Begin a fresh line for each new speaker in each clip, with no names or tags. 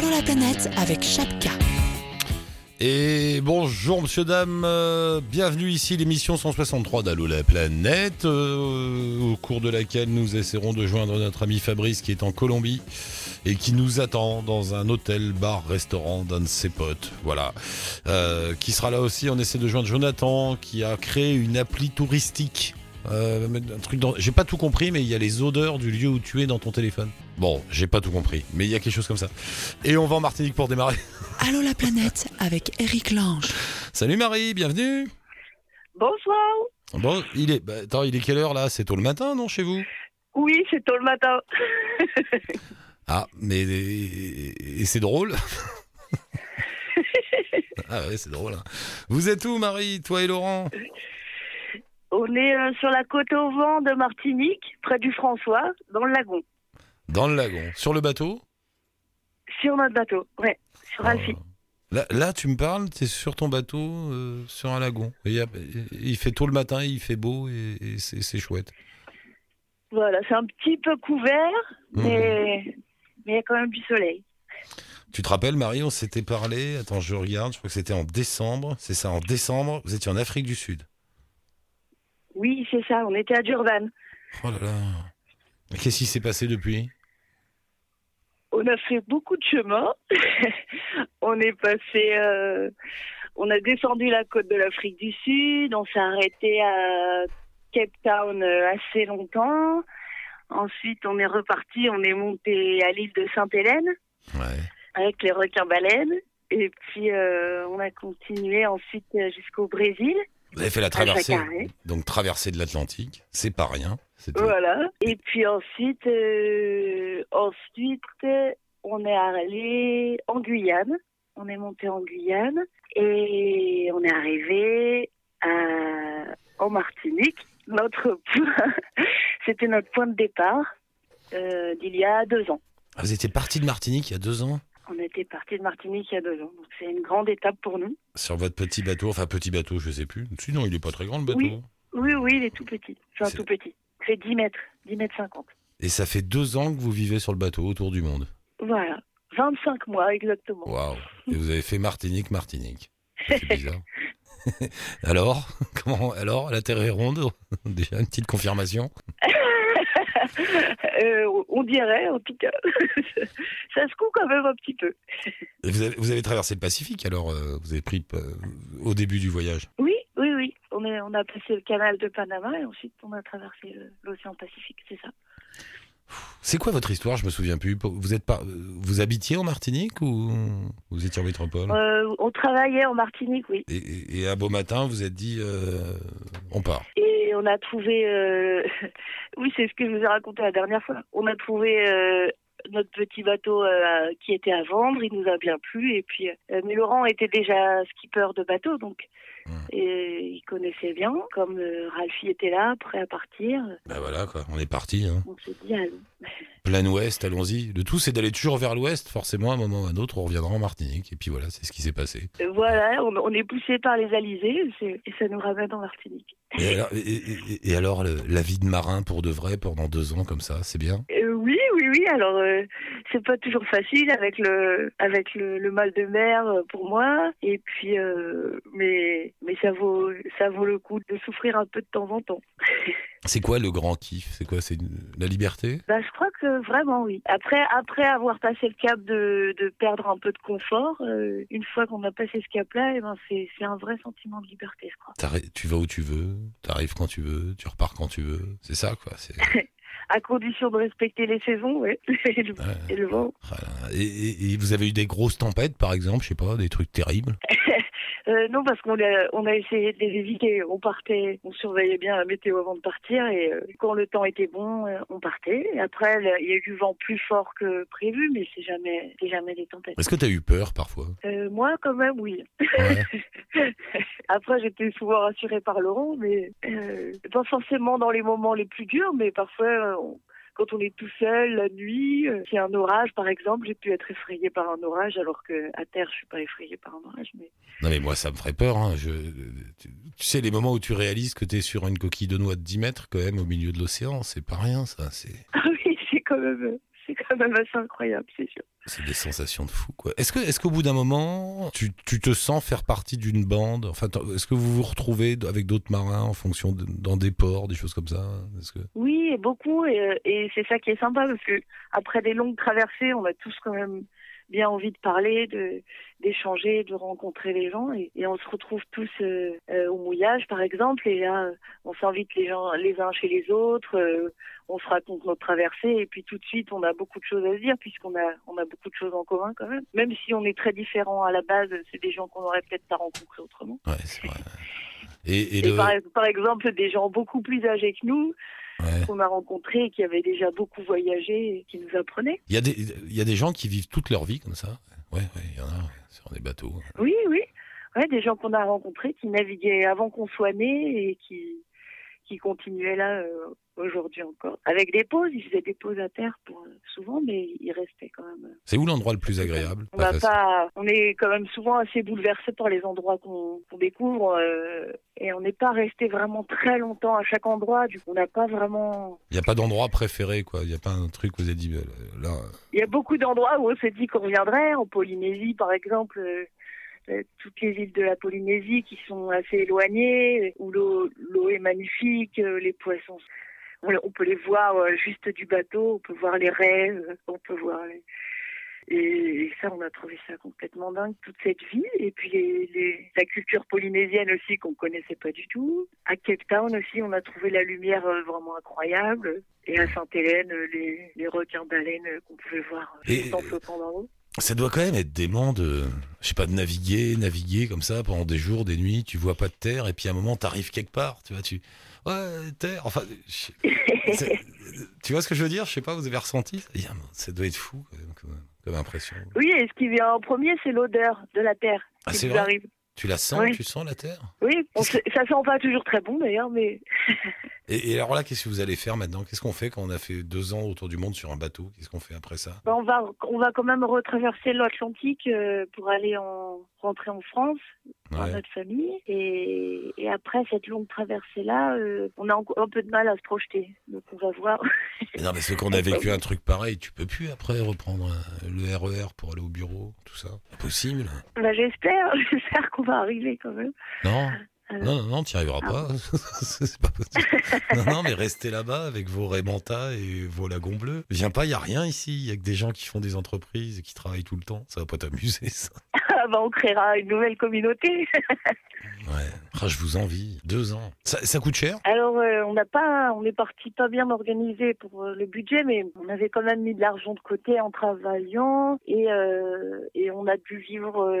Allô la planète avec Chapka.
Et bonjour monsieur, dame, euh, bienvenue ici, l'émission 163 d'Allo la planète, euh, au cours de laquelle nous essaierons de joindre notre ami Fabrice qui est en Colombie et qui nous attend dans un hôtel, bar, restaurant d'un de ses potes. Voilà. Euh, qui sera là aussi, on essaie de joindre Jonathan qui a créé une appli touristique. Euh, un truc dans... J'ai pas tout compris, mais il y a les odeurs du lieu où tu es dans ton téléphone. Bon, j'ai pas tout compris, mais il y a quelque chose comme ça. Et on va en Martinique pour démarrer.
Allô la planète avec Eric Lange.
Salut Marie, bienvenue.
Bonsoir.
Bon, il est. bah, attends, il est quelle heure là? C'est tôt le matin, non, chez vous?
Oui, c'est tôt le matin.
Ah, mais et, et c'est drôle. ah ouais, c'est drôle. hein. Vous êtes où, Marie, toi et Laurent?
On est euh, sur la côte au vent de Martinique, près du François, dans le lagon.
Dans le lagon, sur le bateau?
Sur notre bateau, ouais, sur Alfie.
Oh. Là, là, tu me parles, tu es sur ton bateau, euh, sur un lagon. Et il, y a- il fait tôt le matin, il fait beau et, et c'est chouette.
Voilà, c'est un petit peu couvert, mais mais il y a quand même du soleil.
Tu te rappelles, Marie, on s'était parlé. Attends, je regarde, je crois que c'était en décembre. C'est ça, en décembre, vous étiez en Afrique du Sud.
C'est ça, on était à Durban.
Oh là là. Qu'est-ce qui s'est passé depuis?
On a fait beaucoup de chemin. on est passé, euh, on a descendu la côte de l'Afrique du Sud, on s'est arrêté à Cape Town euh, assez longtemps. Ensuite, on est reparti, on est monté à l'île de Sainte-Hélène
Ouais.
avec les requins-baleines. Et puis, euh, on a continué ensuite jusqu'au Brésil.
Vous avez fait la traversée, donc traversée de l'Atlantique, c'est pas rien.
Voilà. Et puis ensuite, euh, ensuite, on est allé en Guyane. On est monté en Guyane et on est arrivé à, en Martinique. Notre c'était notre point de départ euh, d'il y a deux ans.
Ah, vous étiez parti de Martinique il y a deux ans?
On était parti de Martinique il y a deux ans. Donc c'est une grande étape pour nous.
sur votre petit bateau, enfin petit bateau, je sais plus. Sinon, il est pas très grand le bateau.
Oui. Oui, oui, il est tout petit. C'est- tout petit. Il fait 10 mètres, 10 mètres 50.
Et ça fait deux ans que vous vivez sur le bateau autour du monde.
Voilà. 25 mois exactement.
Waouh Et vous avez fait Martinique, Martinique. C'est bizarre. alors, comment Alors, la Terre est ronde? Déjà une petite confirmation.
Euh, on dirait, en tout cas. ça se coud quand même un petit peu.
Vous, avez, vous avez traversé le Pacifique alors euh, Vous avez pris euh, au début du voyage.
Oui, oui, oui. On, est, on a passé le canal de Panama et ensuite on a traversé l'océan Pacifique, c'est ça.
C'est quoi votre histoire? Je me souviens plus. Vous êtes pas, vous habitiez en Martinique ou vous étiez en métropole?
Euh, on travaillait en Martinique, oui.
et, un beau matin, vous êtes dit, euh, on part.
Et on a trouvé... euh, oui, c'est ce que je vous ai raconté la dernière fois. On a trouvé notre petit bateau euh, qui était à vendre. Il nous a bien plu. Et puis, euh, mais Laurent était déjà skipper de bateau, donc...
Hmm.
Et il connaissait bien. Comme euh, Ralphie était là, prêt à partir,
Ben voilà, quoi. On est parti. Hein.
on s'est dit, allons.
Plein ouest, allons-y. Le tout, c'est d'aller toujours vers l'ouest. Forcément, à un moment ou à un autre, on reviendra en Martinique. Et puis voilà, c'est ce qui s'est passé.
Euh, Voilà, on, on est poussé par les alizés et ça nous ramène en Martinique.
Et alors, et- et- et alors, la vie de marin pour de vrai pendant deux ans comme ça, c'est bien?
Euh, oui, oui, oui. Alors, euh, c'est pas toujours facile avec le avec le, le mal de mer euh, pour moi. Et puis, euh, mais mais ça vaut ça vaut le coup de souffrir un peu de temps en temps.
C'est quoi le grand kiff? C'est quoi? C'est la liberté?
Bah, je crois que vraiment oui. Après après avoir passé le cap de, de perdre un peu de confort, euh, une fois qu'on a passé ce cap-là, et ben c'est c'est un vrai sentiment de liberté, je crois.
Tu vas où tu veux, t'arrives quand tu veux, tu repars quand tu veux. C'est ça, quoi. c'est-
À condition de respecter les saisons, ouais. et, le,
Ouais.
et le vent.
Et- et vous avez eu des grosses tempêtes, par exemple, je sais pas, des trucs terribles?
Euh, non, parce qu'on a, on a essayé de les éviter. On partait, on surveillait bien la météo avant de partir et euh, quand le temps était bon, euh, on partait. Et après, il y a eu du vent plus fort que prévu, mais c'est jamais, c'est jamais des tempêtes.
Est-ce que t'as eu peur parfois?
Euh, moi, quand même, oui.
Ouais.
après, j'étais souvent rassurée par Laurent, mais euh, pas forcément dans les moments les plus durs, mais parfois, euh, on- quand on est tout seul la nuit, euh, y a un orage, par exemple, j'ai pu être effrayée par un orage, alors que à terre, je suis pas effrayée par un orage. Mais
Non mais moi ça me ferait peur. hein. Je, tu, tu sais les moments où tu réalises que t'es sur une coquille de noix de 10 mètres quand même au milieu de l'océan, c'est pas rien ça. C'est
Ah oui, c'est quand même, c'est quand même assez incroyable, c'est sûr.
C'est des sensations de fou, quoi. Est-ce que, est-ce qu'au bout d'un moment, tu, tu te sens faire partie d'une bande? Enfin, est-ce que vous vous retrouvez avec d'autres marins en fonction dans des ports, des choses comme ça? Que...
Oui, beaucoup, et, et c'est ça qui est sympa parce que après des longues traversées, on a tous quand même bien envie de parler, de d'échanger, de rencontrer les gens, et, et on se retrouve tous euh, euh, au mouillage, par exemple, et là, euh, on s'invite les gens les uns chez les autres, euh, on se raconte notre traversée, et puis tout de suite, on a beaucoup de choses à se dire puisqu'on a on a beaucoup de choses en commun quand même, même si on est très différents à la base, c'est des gens qu'on aurait peut-être pas rencontrés autrement.
Ouais, c'est vrai. Et, et
Et
le...
par, par exemple, des gens beaucoup plus âgés que nous,
ouais.
qu'on a rencontrés et qui avaient déjà beaucoup voyagé et qui nous apprenaient.
Il y, a des, il y a des gens qui vivent toute leur vie comme ça. Ouais, ouais, il y en a sur des bateaux.
Oui, oui. Ouais, des gens qu'on a rencontrés qui naviguaient avant qu'on soit nés et qui, qui continuaient là euh, aujourd'hui encore. Avec des pauses, ils faisaient des pauses à terre pour, euh, souvent, mais ils restaient quand même.
C'est où l'endroit le plus agréable?
On,
Pas
pas, on est quand même souvent assez bouleversé par les endroits qu'on découvre euh, et on n'est pas resté vraiment très longtemps à chaque endroit. Du coup, on n'a pas vraiment
Il n'y a pas d'endroit préféré, quoi. Il n'y a pas un truc où vous avez dit, euh, là,
Il y a beaucoup d'endroits où on s'est dit qu'on reviendrait. En Polynésie, par exemple, euh, euh, toutes les îles de la Polynésie qui sont assez éloignées, où l'eau est magnifique, euh, les poissons, on, peut les voir euh, juste du bateau, on peut voir les euh, on peut voir les... Et, ça, on a trouvé ça complètement dingue, toute cette vie. Et puis les, les- la culture polynésienne aussi qu'on connaissait pas du tout. À Cape Town aussi, on a trouvé la lumière euh, vraiment incroyable. Et à Sainte-Hélène, euh, les, les requins baleines euh, qu'on pouvait voir euh,
Et-
en flottant dans l'eau.
Ça doit quand même être dément de, je sais pas, de naviguer, naviguer comme ça pendant des jours, des nuits, tu vois pas de terre, et puis à un moment t'arrives quelque part, tu vois, tu, ouais, terre, enfin, tu vois ce que je veux dire? Je sais pas, vous avez ressenti? Ça Ça doit être fou comme, comme impression.
Oui, et ce qui vient en premier, c'est l'odeur de la terre
Ah,
qui arrive.
Tu la sens,
Oui.
tu sens la terre?
Oui, on sait- ça sent pas toujours très bon d'ailleurs, mais
et, et alors là, qu'est-ce que vous allez faire maintenant? Qu'est-ce qu'on fait quand on a fait deux ans autour du monde sur un bateau? Qu'est-ce qu'on fait après ça?
Ben, on va on va quand même retraverser l'Atlantique euh, pour aller en rentrer en France
Ouais.
notre famille et, et après cette longue traversée là, on a un peu de mal à se projeter. Donc on va voir.
Mais non, parce qu'on a vécu un truc pareil, tu peux plus après reprendre euh, le RER pour aller au bureau, tout ça. Impossible.
Ben, j'espère, j'espère qu'on va arriver quand même.
Non.
Alors.
Non, non, non, tu n'y arriveras pas. c'est pas possible. Non, non, mais restez là-bas avec vos Raymanta et vos lagons bleus. Viens pas, il y a rien ici. Il y a que des gens qui font des entreprises et qui travaillent tout le temps. Ça va pas t'amuser, ça.
Ben, on créera une nouvelle communauté.
Ouais. Ah, je vous envie. Deux ans. Ça, ça coûte cher?
Alors, euh, on n'a pas, on est parti pas bien organisé pour euh, le budget, mais on avait quand même mis de l'argent de côté en travaillant et euh, et on a dû vivre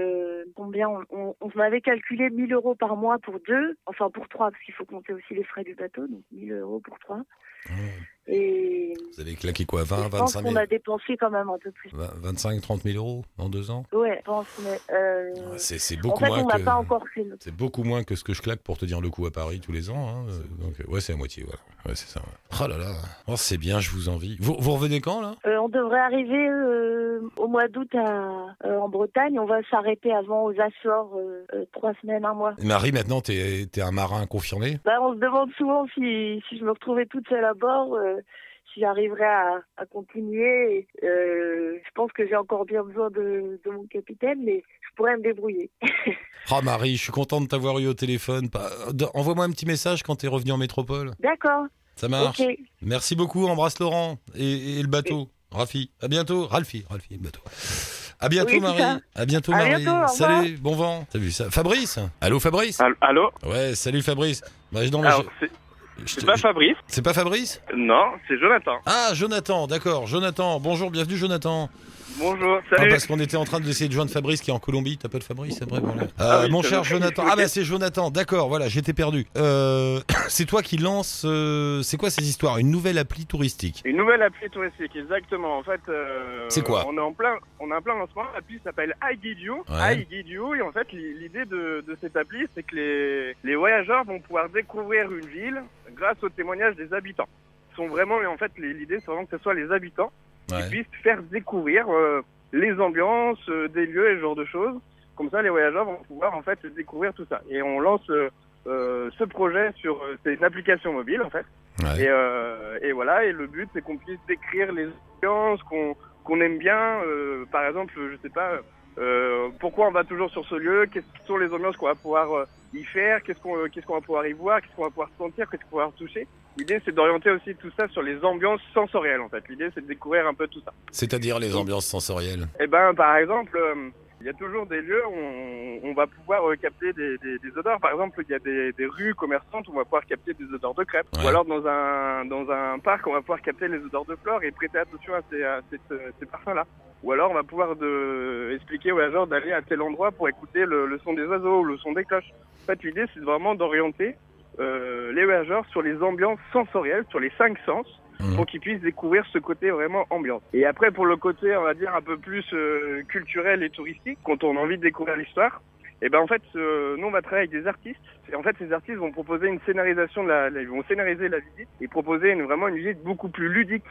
combien? On, on, on avait calculé 1000 euros par mois pour deux, enfin pour trois parce qu'il faut compter aussi les frais du bateau, donc 1000 euros pour trois.
Ouais.
Et
Vous avez claqué quoi 20,
je pense
25
qu'on
000
a dépensé quand même un peu plus.
20, 25, 30 000 euros en deux ans?
Ouais, je pense, mais euh,
Ouais, C'est c'est
en
beaucoup
fait,
moins
on
que...
pas encore fait. notre-
C'est beaucoup moins que ce que je claque pour te dire le coup à Paris tous les ans. hein. Donc, euh, ouais, c'est la moitié. Voilà. Ouais, c'est ça. ouais. Oh là là. Oh, c'est bien, je vous envie. Vous, vous revenez quand, là?
Euh, on devrait arriver euh, au mois d'août à- en Bretagne. On va s'arrêter avant aux Açores, trois semaines, un mois.
Marie, maintenant, t'es es un marin confirmé?
Bah, on se demande souvent si, si je me retrouvais toute seule à bord, euh, si j'arriverais à, à continuer. Euh, je pense que j'ai encore bien besoin de, de mon capitaine, mais je pourrais me débrouiller.
Oh Marie, je suis content de t'avoir eu au téléphone. Envoie-moi un petit message quand t'es revenu en métropole.
D'accord,
Ça marche. Merci beaucoup, embrasse Laurent et, et le bateau. Rafi, à bientôt. Ralphie, Ralphie, le bateau. À bientôt
Oui,
Marie. À bientôt
À
Marie.
bientôt, au revoir.
salut, bon vent. T'as vu ça? Fabrice? Allô Fabrice?
Al- Allô?
Ouais, salut Fabrice. Bah, non, mais
Alors,
je-
c'est pas Fabrice
C'est pas Fabrice?
Non, c'est Jonathan.
Ah, Jonathan, d'accord. Jonathan, bonjour, bienvenue Jonathan.
Bonjour,
Ah,
salut.
parce qu'on était en train d'essayer de joindre Fabrice qui est en Colombie. T'as pas de Fabrice, c'est vrai voilà.
Ah
Euh,
oui,
Mon cher. Jonathan. Ah bah c'est Jonathan, d'accord, voilà, j'étais perdu. Euh, c'est toi qui lance... euh, c'est quoi ces histoires? Une nouvelle appli touristique?
Une nouvelle appli touristique, exactement. En fait, euh,
C'est quoi?
On est en plein, on est en plein lancement. L'appli s'appelle iGuide
Ouais.
Et en fait, l'i- l'idée de, de cette appli, c'est que les, les voyageurs vont pouvoir découvrir une ville grâce aux témoignages des habitants. Ils sont vraiment, en fait, l'idée, c'est vraiment que ce soit les habitants qui puissent faire découvrir euh, les ambiances, euh, des lieux et ce genre de choses. Comme ça, les voyageurs vont pouvoir en fait découvrir tout ça. Et on lance euh, ce projet sur, c'est une application mobile en fait.
Ouais.
Et, euh, et voilà, et le but c'est qu'on puisse décrire les ambiances qu'on qu'on aime bien. euh, par exemple, je sais pas, euh, pourquoi on va toujours sur ce lieu, quelles sont les ambiances qu'on va pouvoir y faire, qu'est-ce qu'on qu'est-ce qu'on va pouvoir y voir, qu'est-ce qu'on va pouvoir sentir, qu'est-ce qu'on va pouvoir toucher? L'idée c'est d'orienter aussi tout ça sur les ambiances sensorielles en fait. L'idée c'est de découvrir un peu tout ça.
C'est-à-dire les ambiances sensorielles.
Eh ben, par exemple, euh, il y a toujours des lieux où on, on va pouvoir euh, capter des, des, des odeurs. Par exemple, il y a des, des rues commerçantes où on va pouvoir capter des odeurs de crêpes.
Ouais.
Ou alors dans un dans un parc, on va pouvoir capter les odeurs de fleurs et prêter attention à ces, à ces, ces parfums-là. Ou alors on va pouvoir de, expliquer aux voyageurs d'aller à tel endroit pour écouter le, le son des oiseaux ou le son des cloches. En fait, l'idée c'est vraiment d'orienter euh, les voyageurs sur les ambiances sensorielles, sur les cinq sens
Mhm.
pour qu'ils puissent découvrir ce côté vraiment ambiance. Et après, pour le côté, on va dire, un peu plus euh, culturel et touristique, quand on a envie de découvrir l'histoire, et ben en fait, euh, nous on va travailler avec des artistes. Et en fait, ces artistes vont proposer une scénarisation de la, ils vont scénariser la visite et proposer une, vraiment une visite beaucoup plus ludique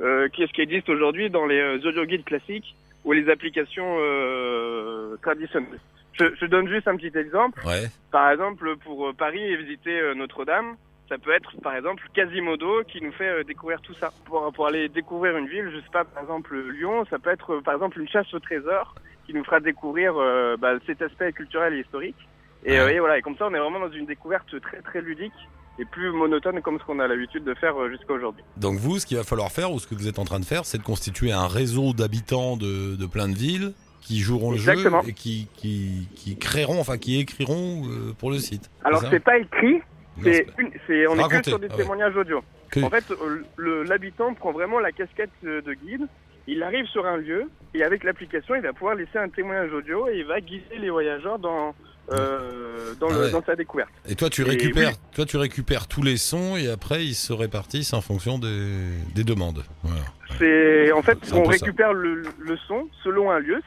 euh, qu'est-ce qui existe aujourd'hui dans les euh, audio guides classiques ou les applications euh, traditionnelles. Je, je donne juste un petit exemple.
Ouais.
Par exemple, pour euh, Paris et visiter euh, Notre-Dame, ça peut être par exemple Quasimodo qui nous fait euh, découvrir tout ça. Pour, pour aller découvrir une ville, je sais pas, par exemple Lyon, ça peut être par exemple une chasse au trésor qui nous fera découvrir euh, bah, cet aspect culturel et historique. Et, et voilà, et comme ça on est vraiment dans une découverte très très ludique et plus monotone comme ce qu'on a l'habitude de faire jusqu'à aujourd'hui.
Donc vous, ce qu'il va falloir faire, ou ce que vous êtes en train de faire, c'est de constituer un réseau d'habitants de, de plein de villes qui joueront le jeu et qui, qui, qui créeront, enfin qui écriront euh, pour le site.
Alors c'est pas écrit, c'est on est que sur des
ah ouais.
témoignages audio.
que-
En fait, euh, l'habitant prend vraiment la casquette euh, de guide. Il arrive sur un lieu et avec l'application, il va pouvoir laisser un témoignage audio et il va guider les voyageurs dans euh, dans,
Ah
le-
ouais.
dans sa découverte.
Et toi, tu récupères,
oui.
toi, tu récupères tous les sons et après ils se répartissent en fonction des, des demandes. Voilà.
C'est en fait, on récupère le, le son selon un lieu.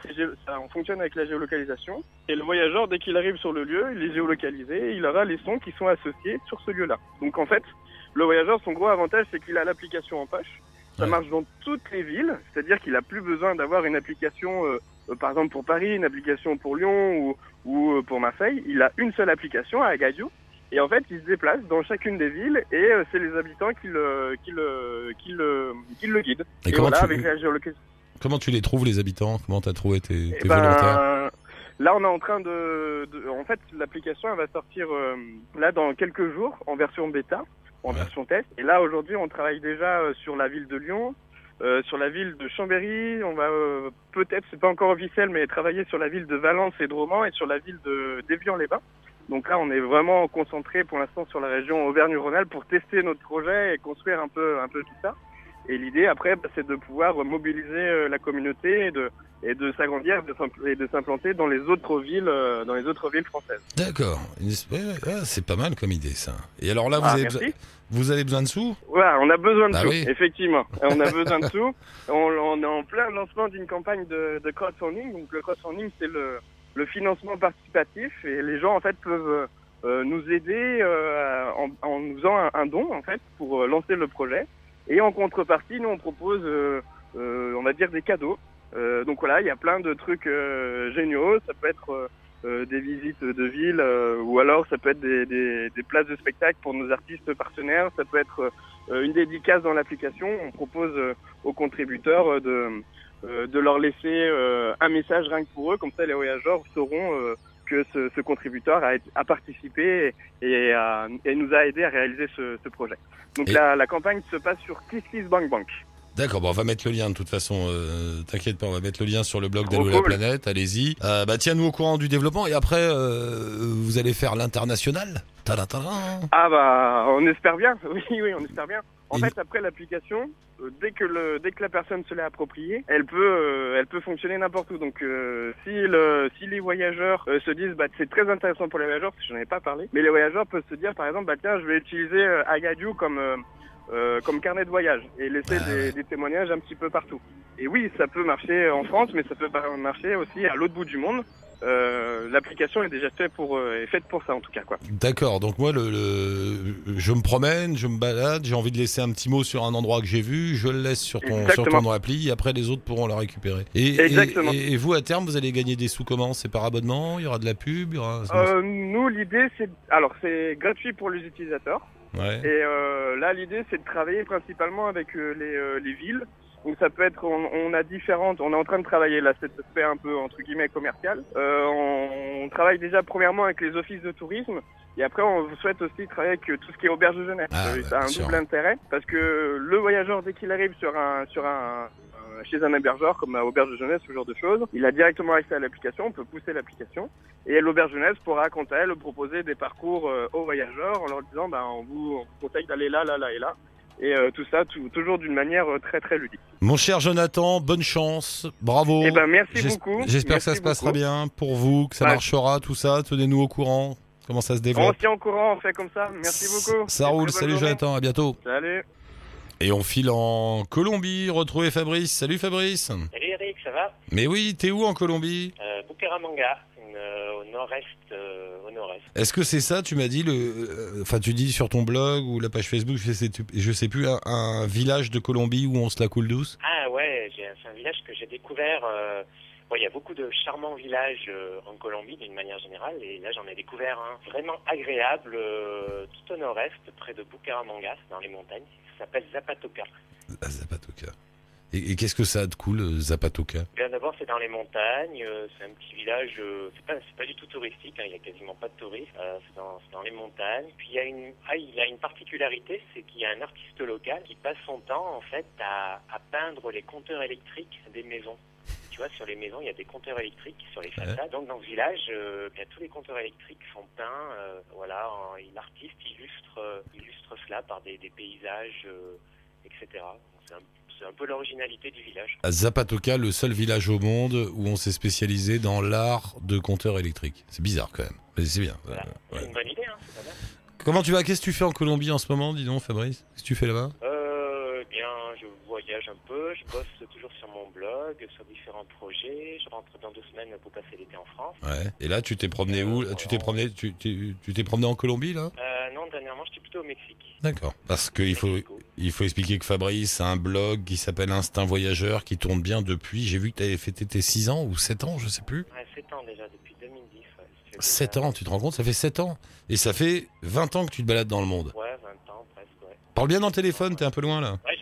Ça, on fonctionne avec la géolocalisation. Et le voyageur, dès qu'il arrive sur le lieu, il est géolocalisé. Et il aura les sons qui sont associés sur ce lieu-là. Donc en fait, le voyageur, son gros avantage, c'est qu'il a l'application en poche. Ça
Ouais.
marche dans toutes les villes, c'est-à-dire qu'il a plus besoin d'avoir une application, euh, par exemple pour Paris, une application pour Lyon ou, ou euh, pour Marseille. Il a une seule application à Agadio. Et en fait, il se déplace dans chacune des villes et euh, c'est les habitants qui le, qui le, qui le, qui le guident.
Et,
Et,
comment,
voilà,
tu,
avec la
comment tu les trouves les habitants? Comment t'as trouvé tes,
Eh
tes
ben,
volontaires
là, on est en train de, de- en fait, l'application elle va sortir euh, là dans quelques jours en version bêta, en
Ouais.
version test. Et là, aujourd'hui, on travaille déjà euh, sur la ville de Lyon, euh, sur la ville de Chambéry. On va euh, peut-être, c'est pas encore officiel, mais travailler sur la ville de Valence et de Romans et sur la ville de d'Évian-les-Bains. Donc là, on est vraiment concentré pour l'instant sur la région Auvergne-Rhône-Alpes pour tester notre projet et construire un peu, un peu tout ça. Et l'idée après, bah, c'est de pouvoir mobiliser euh, la communauté et de et de s'agrandir et de s'implanter dans les autres villes, euh, dans les autres villes françaises.
D'accord. Ouais, ouais, ouais, c'est pas mal comme idée ça. Et alors là, vous,
Ah,
avez, besoin, vous avez besoin de sous?
Voilà, on a besoin de
Bah
sous,
oui.
effectivement. On a besoin de sous. On, on est en plein lancement d'une campagne de, de crowdfunding. Donc le crowdfunding, c'est le, le financement participatif et les gens en fait peuvent euh, nous aider euh, en, en nous faisant un, un don en fait pour lancer le projet. Et en contrepartie, nous on propose, euh, on va dire des cadeaux. Euh, donc voilà, il y a plein de trucs euh, géniaux. Ça peut être euh, euh, des visites de ville euh, ou alors ça peut être des, des, des places de spectacle pour nos artistes partenaires. Ça peut être euh, une dédicace dans l'application. On propose aux contributeurs de, euh, de leur laisser euh, un message rien que pour eux. Comme ça, les voyageurs sauront euh, que ce, ce contributeur a, a participé et, a- et nous a aidé à réaliser ce, ce projet. Donc
Et-
la, la campagne se passe sur KissKissBankBank.
D'accord, bon, on va mettre le lien de toute façon. euh, T'inquiète pas, on va mettre le lien sur le blog d'Allo la planète. Allez-y. Euh, bah tiens-nous au courant du développement et après euh, vous allez faire l'international.
Ah bah on espère bien, oui oui on espère bien. En
Et-
fait après l'application, euh, dès que le dès que la personne se l'est appropriée, elle peut euh, elle peut fonctionner n'importe où. Donc euh, si le si les voyageurs se disent bah c'est très intéressant pour les voyageurs, parce que j'en ai pas parlé, mais les voyageurs peuvent se dire par exemple bah tiens je vais utiliser Agadio comme euh, comme carnet de voyage et laisser
Ah
des, des témoignages un petit peu partout. Et oui, ça peut marcher en France, mais ça peut marcher aussi à l'autre bout du monde. Euh, L'application est déjà faite pour euh, est faite pour ça en tout cas quoi.
D'accord, donc moi le, le- je me promène, je me balade, j'ai envie de laisser un petit mot sur un endroit que j'ai vu, je le laisse sur ton, sur ton appli et après les autres pourront le récupérer. Et, et-. Et, et vous à terme vous allez gagner des sous comment? C'est par abonnement? Il y aura de la pub? Il y aura...
Euh, nous, l'idée, c'est alors c'est gratuit pour les utilisateurs. Et euh, là, l'idée, c'est de travailler principalement avec euh, les, euh, les villes. Donc ça peut être, on, on a différentes, on est en train de travailler là, cet aspect un peu entre guillemets commercial. Euh, on, on travaille déjà premièrement avec les offices de tourisme et après on souhaite aussi travailler avec euh, tout ce qui est auberge de jeunesse.
Ah,
Euh,
ouais,
ça a un double intérêt parce que le voyageur dès qu'il arrive sur un, sur un, euh, chez un hébergeur comme à auberge de jeunesse, ce genre de choses, il a directement accès à l'application, on peut pousser l'application et l'auberge jeunesse pourra quant à elle proposer des parcours aux voyageurs en leur disant ben on vous, on vous conseille d'aller là, là, là et là. Et euh, tout ça, tout- toujours d'une manière très très ludique.
Mon cher Jonathan, bonne chance, bravo.
Eh ben, merci beaucoup.
J'espère que ça se passera
beaucoup.
bien pour vous, que ça marchera, tout ça. Tenez-nous au courant. Comment ça se
On
développe
se tient au courant, on fait comme ça. Merci beaucoup.
Ça
Et
roule. Salut. Jonathan, à bientôt.
Salut.
Et on file en Colombie, retrouver Fabrice. Salut Fabrice.
Salut Eric, ça va?
Mais oui, t'es où en Colombie?
Euh, Bucaramanga, une, euh, au nord-est. euh, au nord-est.
Est-ce que c'est ça, tu m'as dit, le, euh, enfin tu dis sur ton blog ou la page Facebook, je sais, je sais plus, un, un village de Colombie où on se la coule douce?
Ah ouais, c'est un village que j'ai découvert. Il y a beaucoup de charmants villages euh, en Colombie d'une manière générale, et là j'en ai découvert un vraiment agréable euh, tout au nord-est, près de Bucaramanga, c'est dans les montagnes. Ça s'appelle Zapatoca.
Zapatoca. Et, et qu'est-ce que ça a de cool, euh, Zapatoca?
Bien d'abord, c'est dans les montagnes. euh, c'est un petit village. euh, c'est pas, pas du tout touristique. hein, il y a quasiment pas de touristes. euh, c'est dans, les montagnes. Puis il y a une, ah, il a une particularité, c'est qu'il y a un artiste local qui passe son temps en fait à, à peindre les compteurs électriques des maisons. Tu vois, sur les maisons, il y a des compteurs électriques sur les façades. Donc dans ce village, euh, bien, tous les compteurs électriques sont peints. euh, voilà, en- et l'artiste illustre, euh, illustre cela par des, des paysages, etc. C'est un, c'est un peu l'originalité du village.
À Zapatoca, le seul village au monde où on s'est spécialisé dans l'art de compteur électrique. C'est bizarre quand même, mais c'est bien.
Voilà.
Ouais.
C'est une bonne idée, hein, c'est pas mal.
Comment tu vas? Qu'est-ce que tu fais en Colombie en ce moment, dis donc, Fabrice? Qu'est-ce que tu fais là-bas
Euh, eh bien, je voyage un peu, je bosse toujours sur mon blog, sur différents projets. Je rentre dans deux semaines pour passer l'été en France.
Ouais. Et là, tu t'es promené où? Tu t'es promené, tu, tu- tu t'es promené en Colombie là?
Euh, non, dernièrement, j'étais plutôt au Mexique.
D'accord. Parce qu'il faut, il faut expliquer que Fabrice a un blog qui s'appelle Instinct Voyageur qui tourne bien depuis. J'ai vu que tu avais fêté tes 6 ans ou 7 ans, je sais plus.
Ouais, 7 ans déjà, depuis 2010. Ouais. Ça fait
7
déjà-
ans, tu te rends compte? Ça fait 7 ans. Et ça fait 20 ans que tu te balades dans le monde.
Ouais, 20 ans presque, ouais.
Parle bien dans le téléphone, t'es un peu loin là.
Ouais,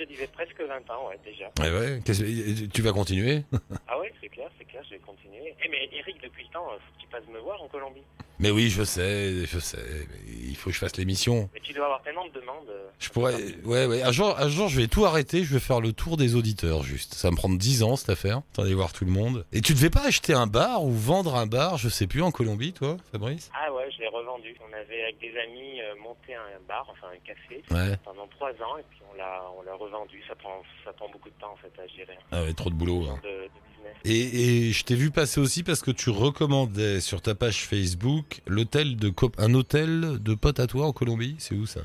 je disais presque 20 ans, ouais, déjà.
Ouais. Qu'est-ce- Tu vas continuer?
Ah ouais, c'est clair, c'est clair, je vais continuer. Eh, mais Eric, depuis le temps, faut que tu passes me voir en Colombie.
Mais oui, je sais, je sais. mais Il faut que je fasse l'émission.
Mais tu dois avoir tellement de demandes. euh,
Je pourrais. Ouais, ouais. Un jour, un jour, je vais tout arrêter. Je vais faire le tour des auditeurs, juste. Ça va me prendre 10 ans, cette affaire. Attendez voir tout le monde. Et tu devais pas acheter un bar ou vendre un bar, je sais plus, en Colombie, toi, Fabrice?
Ah ouais, je l'ai revendu. On avait, avec des amis, euh, monté un bar, enfin un café,
Ouais.
pendant trois ans, et puis on l'a, on l'a revendu. Ça prend, ça prend beaucoup de temps, en fait, à gérer.
Ah ouais, trop de boulot. Hein.
de, de business.
Et, et je t'ai vu passer aussi parce que tu recommandais sur ta page Facebook l'hôtel de un hôtel de potes à toi en Colombie. C'est où ça?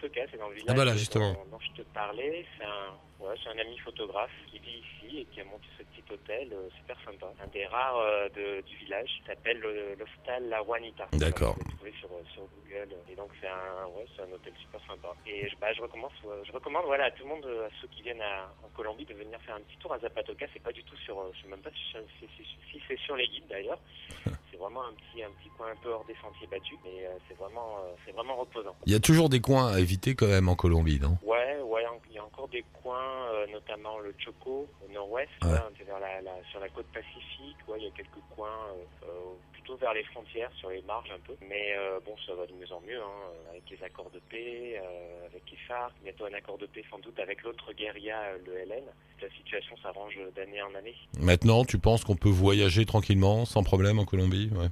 C'est dans le village
Ah bah là, justement.
Dont, je te parlais. C'est un, ouais, c'est un ami photographe qui vit ici et qui a monté ce petit hôtel euh, super sympa. Un des rares euh, de, du village s'appelle le- l'hostal La Juanita.
D'accord.
Vous pouvez trouver sur, sur Google. Et donc c'est un, ouais, c'est un hôtel super sympa. Et je, bah, je, recommence, euh, je recommande voilà, à tout le monde, à ceux qui viennent à, en Colombie, de venir faire un petit tour à Zapatoca. C'est pas du tout sur, je sais même pas si, c'est sur les guides d'ailleurs. C'est vraiment un petit, un petit coin un peu hors des sentiers battus, mais c'est vraiment, c'est vraiment reposant.
Il y a toujours des coins à éviter quand même en Colombie, non?
Ouais, ouais, il y a encore des coins, euh, notamment le Choco au nord-ouest,
Ouais.
vers la, la- sur la côte pacifique. Ouais, il y a quelques coins euh, euh, plutôt vers les frontières, sur les marges un peu. Mais euh, bon, ça va de mieux en mieux, hein, avec les accords de paix, avec les FARC, bientôt un accord de paix sans doute avec l'autre guérilla, le LN. La situation s'arrange d'année en année.
Maintenant, tu penses qu'on peut voyager tranquillement, sans problème en Colombie? Ouais.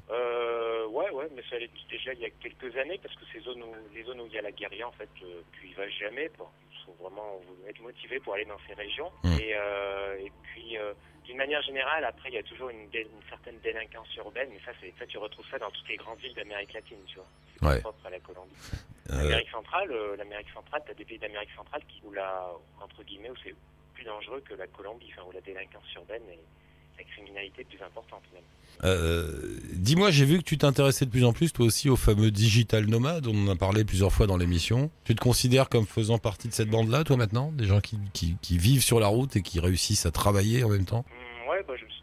Ouais, mais ça allait déjà il y a quelques années parce que ces zones où, les zones où il y a la guérilla, en fait, euh, y vas jamais. Bon, il faut vraiment être motivé pour aller dans ces régions.
Mm.
Et, euh, et puis, euh, d'une manière générale, après, il y a toujours une, certaine délinquance urbaine, mais ça, ça, tu retrouves ça dans toutes les grandes villes d'Amérique latine, tu vois. C'est
Ouais.
propre à la Colombie.
Euh,
L'Amérique centrale, l'Amérique centrale, t'as des pays d'Amérique centrale qui, où la, entre guillemets, où c'est plus dangereux que la Colombie, enfin, où la délinquance urbaine et la criminalité plus importante même.
euh, Dis-moi, j'ai vu que tu t'intéressais de plus en plus, toi aussi, au fameux digital nomade. On en a parlé plusieurs fois dans l'émission. Tu te considères comme faisant partie de cette bande-là, toi, maintenant? Des gens qui, qui, qui vivent sur la route et qui réussissent à travailler en même temps?
Hum, ouais, bah, je me suis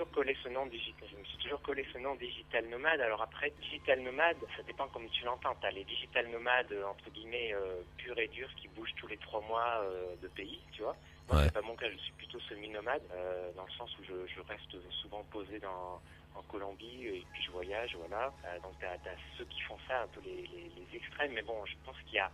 toujours, collé ce nom digital. Je me suis toujours collé ce nom digital nomade. Alors après, digital nomade, ça dépend comme tu l'entends. T'as les digital nomades entre guillemets euh, purs et durs qui bougent tous les trois mois euh, de pays, tu vois. Moi,
Ouais.
c'est pas mon cas. Je suis plutôt semi-nomade euh, dans le sens où je, je reste souvent posé dans en Colombie et puis je voyage, voilà. Donc t'as as ceux qui font ça, un peu les, les, les extrêmes. Mais bon, je pense qu'il y a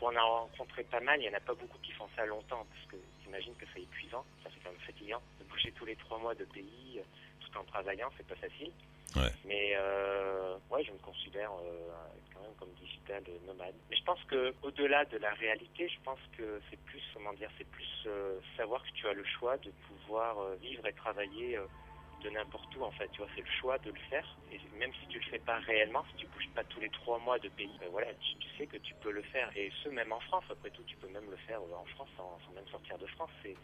pour en avoir rencontré pas mal, il n'y en a pas beaucoup qui font ça longtemps, parce que j'imagine que c'est épuisant, ça c'est quand même fatigant, de bouger tous les trois mois de pays, euh, tout en travaillant, c'est pas facile.
Ouais.
Mais euh, ouais, je me considère euh, quand même comme digital nomade. Mais je pense que au-delà de la réalité, je pense que c'est plus, comment dire, c'est plus euh, savoir que tu as le choix de pouvoir vivre et travailler de n'importe où en fait, tu vois, c'est le choix de le faire. Et même si tu le fais pas réellement, si tu bouges pas tous les trois mois de pays, ben voilà, tu, sais que tu peux le faire. Et ce même en France, après tout, tu peux même le faire euh, en France sans, même sortir de France. C'est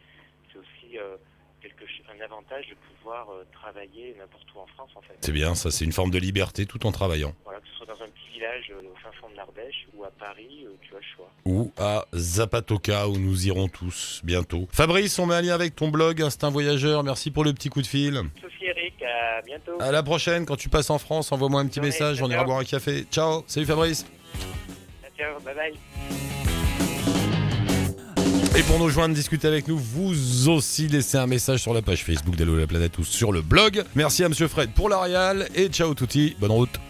aussi euh, quelque un avantage de pouvoir euh, travailler n'importe où en France en fait.
C'est bien, ça, c'est une forme de liberté tout en travaillant.
Voilà, que ce soit dans un petit village euh, au fin fond de l'Ardèche ou à Paris, euh, tu as le choix.
Ou à Zapatoca, où nous irons tous bientôt. Fabrice, on met un lien avec ton blog Instinct Voyageur. Merci pour le petit coup de fil.
Sophie Eric, à bientôt.
À la prochaine, quand tu passes en France, envoie-moi un petit message, on ira boire un café. Ciao, salut Fabrice.
Ciao, bye bye.
Et pour nous joindre, discuter avec nous, vous aussi laissez un message sur la page Facebook d'Allo la planète ou sur le blog. Merci à Monsieur Fred pour l'Arial et ciao touti, bonne route.